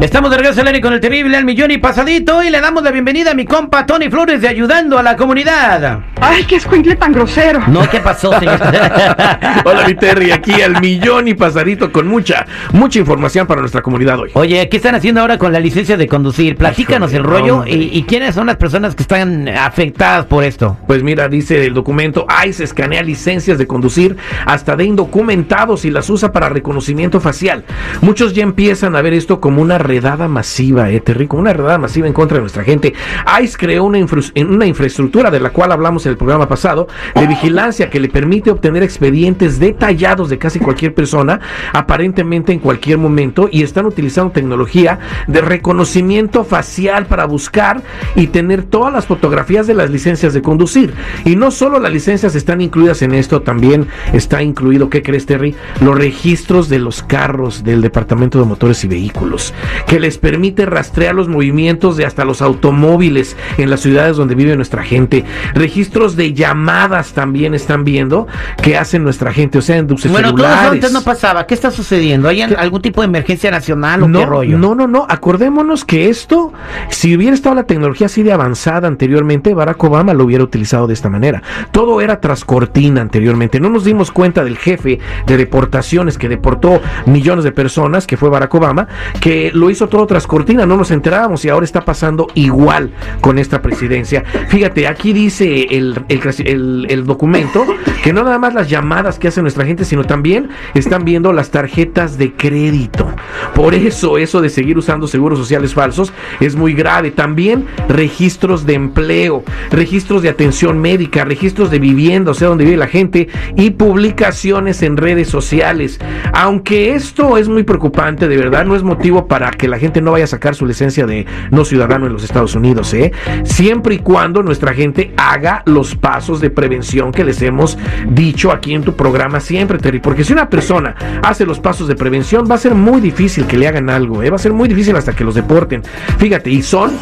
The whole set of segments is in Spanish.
Estamos de regreso al aire con el terrible al millón y pasadito y le damos la bienvenida a mi compa Tony Flores de Ayudando a la Comunidad. Ay, qué escuincle tan grosero. No, ¿qué pasó, señor? Hola, mi Terry, aquí al millón y pasadito con mucha, mucha información para nuestra comunidad hoy. Oye, ¿qué están haciendo ahora con la licencia de conducir? Platícanos el rollo y, y quiénes son las personas que están afectadas por esto. Pues mira, dice el documento, ICE escanea licencias de conducir hasta de indocumentados y las usa para reconocimiento facial. Muchos ya empiezan a ver esto como una redada masiva, eh, Terry, como una redada masiva en contra de nuestra gente. ICE creó una, infra- una infraestructura de la cual hablamos en el programa pasado, de vigilancia que le permite obtener expedientes detallados de casi cualquier persona, aparentemente en cualquier momento, y están utilizando tecnología de reconocimiento facial para buscar y tener todas las fotografías de las licencias de conducir. Y no solo las licencias están incluidas en esto, también está incluido, ¿qué crees, Terry? Los registros de los carros del Departamento de Motores y Vehículos, que les permite rastrear los movimientos de hasta los automóviles en las ciudades donde vive nuestra gente. Registros de llamadas también están viendo que hacen nuestra gente, o sea, en sus Bueno, celulares. antes no pasaba. ¿Qué está sucediendo? ¿Hay algún tipo de emergencia nacional o no, qué rollo? No, no, no. Acordémonos que esto, si hubiera estado la tecnología así de avanzada anteriormente, Barack Obama lo hubiera utilizado de esta manera. Todo era tras cortina anteriormente. No nos dimos cuenta del jefe de deportaciones que deportó millones de personas, que fue Barack Obama, que lo hizo todo tras cortina. No nos enterábamos y ahora está pasando igual con esta presidencia. Fíjate, aquí dice el, el, el documento que no nada más las llamadas que hace nuestra gente, sino también están viendo las tarjetas de crédito. Por eso, eso de seguir usando seguros sociales falsos es muy grave. También registros de empleo, registros de atención médica, registros de vivienda, o sea, donde vive la gente, y publicaciones en redes sociales. Aunque esto es muy preocupante, de verdad, no es motivo para que la gente no vaya a sacar su licencia de no ciudadano en los Estados Unidos, ¿eh? Siempre y cuando nuestra gente haga los pasos de prevención que les hemos dicho aquí en tu programa siempre, Terry. Porque si una persona hace los pasos de prevención, va a ser muy difícil que le hagan algo, ¿eh? Va a ser muy difícil hasta que los deporten. Fíjate, y son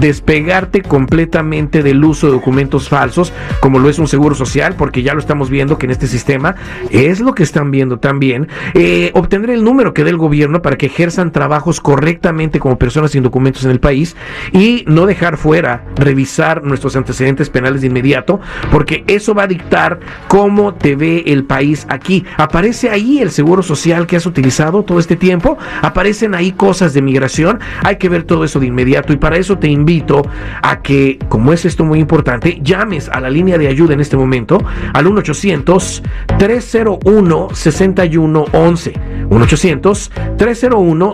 despegarte completamente del uso de documentos falsos, como lo es un seguro social, porque ya lo estamos viendo que en este sistema es lo que están viendo también. Eh, obtener el número que dé el gobierno para que ejerzan trabajos correctamente como personas sin documentos en el país y no dejar fuera revisar nuestros antecedentes penales de inmediato, porque eso va a dictar cómo te ve el país aquí. Aparece ahí el seguro social que has utilizado todo este tiempo, aparecen ahí cosas de migración, hay que ver todo eso de inmediato y para eso te invito a que, como es esto muy importante, llames a la línea de ayuda en este momento al 1 800 301 6111 1 800 301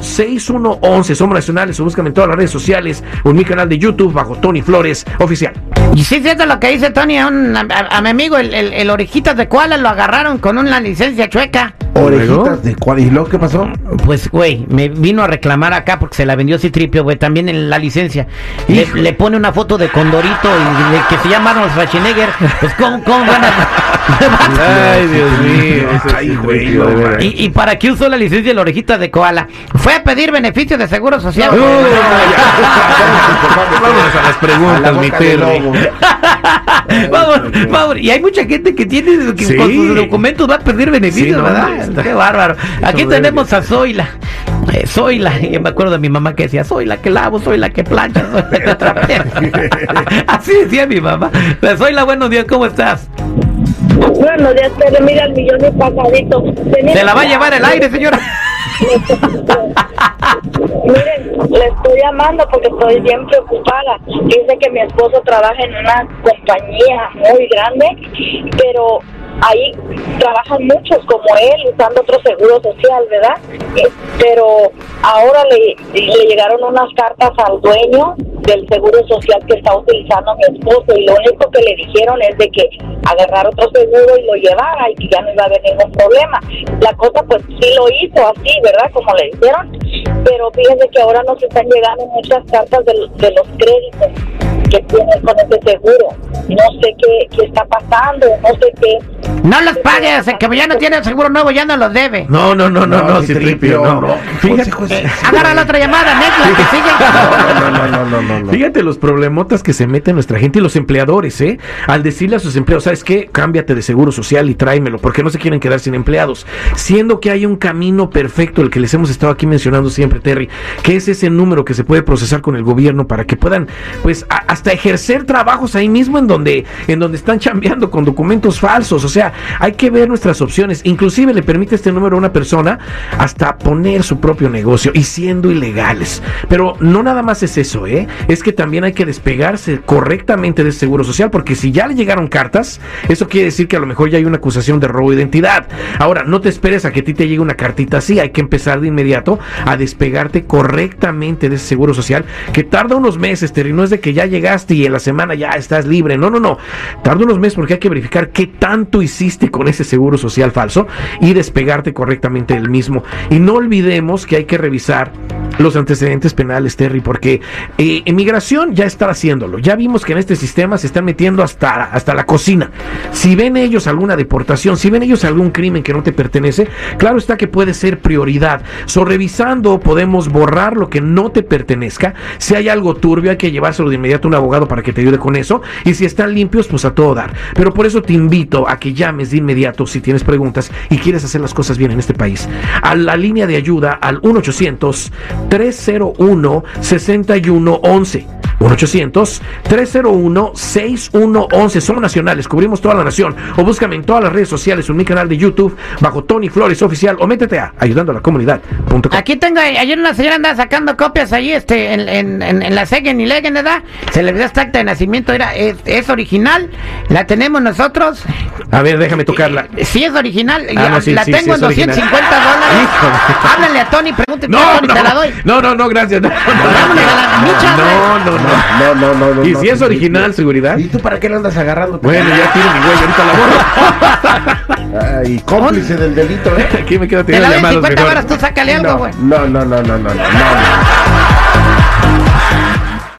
6111 Somos nacionales o búscame en todas las redes sociales o en mi canal de YouTube bajo Tony Flores Oficial. Y sí cierto lo que dice Tony, a, un- a- mi amigo, el, el, el orejitas de koala lo agarraron con una licencia chueca. Orejitas de cuál. ¿Y luego qué pasó? Pues, güey, me vino a reclamar acá porque se la vendió Citripio, güey, también en la licencia. Le, le pone una foto de Condorito y de que se llama Arnold Schwarzenegger. Pues, ¿cómo, cómo van a...? Ay, Dios mío. Ay, güey. ¿Y, ¿Y para qué usó la licencia de la orejita de koala? Fue a pedir beneficios de seguro social. Vámonos a las preguntas, mi lobo. vamos, vamos. Y hay mucha gente que tiene que Sí. con sus documentos va a pedir beneficios, Sí, no, ¿verdad? está- Qué bárbaro. Aquí tenemos a Zoila. Eh, Zoila. Yo me acuerdo de mi mamá que decía, soy la que lavo, soy la que plancha, soy la que trapea". Así decía mi mamá. Zoila, buenos días, ¿cómo estás? Bueno, ya te mira el millón y pasadito. Tenía- Se la va a llevar el aire, señora. Miren, le estoy llamando porque estoy bien preocupada. Dice que mi esposo trabaja en una compañía muy grande, pero ahí trabajan muchos como él usando otro seguro social, ¿verdad? Pero ahora le, le llegaron unas cartas al dueño del seguro social que está utilizando mi esposo y lo único que le dijeron es de que agarrar otro seguro y lo llevara y que ya no iba a haber ningún problema. La cosa pues sí lo hizo así, ¿verdad? Como le dijeron, pero fíjense que ahora nos están llegando muchas cartas de, de los créditos que tienen con ese seguro. No sé qué, qué está pasando, no sé qué. No los pagues, el que ya no tiene seguro nuevo ya no los debe. No, no, no, no, No, Citripio, Tripio, no. no. Fíjate, José, José. Agarra la otra llamada, Netflix, que siguen. No, no, no, no. Fíjate los problemotas que se mete nuestra gente y los empleadores, ¿eh? Al decirle a sus empleados, ¿sabes qué? Cámbiate de seguro social y tráemelo, porque no se quieren quedar sin empleados. Siendo que hay un camino perfecto, el que les hemos estado aquí mencionando siempre, Terry, que es ese número que se puede procesar con el gobierno para que puedan, pues, a- hasta ejercer trabajos ahí mismo en donde, en donde están chambeando con documentos falsos. O sea, hay que ver nuestras opciones. Inclusive le permite este número a una persona hasta poner su propio negocio y siendo ilegales. Pero no nada más es eso, ¿eh? Es que también hay que despegarse correctamente de ese seguro social, porque si ya le llegaron cartas, eso quiere decir que a lo mejor ya hay una acusación de robo de identidad. Ahora, no te esperes a que a ti te llegue una cartita así, hay que empezar de inmediato a despegarte correctamente de ese seguro social, que tarda unos meses, Terry, no es de que ya llegaste y en la semana ya estás libre, no, no, no, tarda unos meses porque hay que verificar qué tanto hiciste con ese seguro social falso y despegarte correctamente del mismo. Y no olvidemos que hay que revisar los antecedentes penales, Terry, porque eh, emigración ya está haciéndolo. Ya vimos que en este sistema se están metiendo hasta, hasta la cocina. Si ven ellos alguna deportación, si ven ellos algún crimen que no te pertenece, claro está que puede ser prioridad. So, revisando, podemos borrar lo que no te pertenezca. Si hay algo turbio, hay que llevárselo de inmediato a un abogado para que te ayude con eso. Y si están limpios, pues a todo dar. Pero por eso te invito a que llames de inmediato si tienes preguntas y quieres hacer las cosas bien en este país. A la línea de ayuda al 1-800-301-6111. 1-800-301-6111. Somos nacionales, cubrimos toda la nación. O búscame en todas las redes sociales en mi canal de YouTube bajo Tony Flores Oficial o métete a ayudando a la comunidad.com. Aquí tengo, ayer una señora anda sacando copias ahí, este, en, en, en, en la Segen y Legen, ¿verdad? Se le dio esta acta de nacimiento, era, es, es original, la tenemos nosotros. A ver, déjame tocarla. Sí es original, Ah, ya- no, sí, la sí, tengo sí, en es original. 250 dólares. Háblale a Tony, pregúntale No, a Tony, no, te la doy. no, no, no, gracias. No, no, no, no, no. No, no. ¿Y no, si es original, seguridad? ¿Y tú para qué lo andas agarrando? Bueno, ya tiro mi güey, ahorita la borro. Ay, cómplice del delito, ¿eh? Aquí me quedo la tirando en llamadas 50 mejor. horas, tú sácale algo, No, güey. no, no, no, no, no, no, no.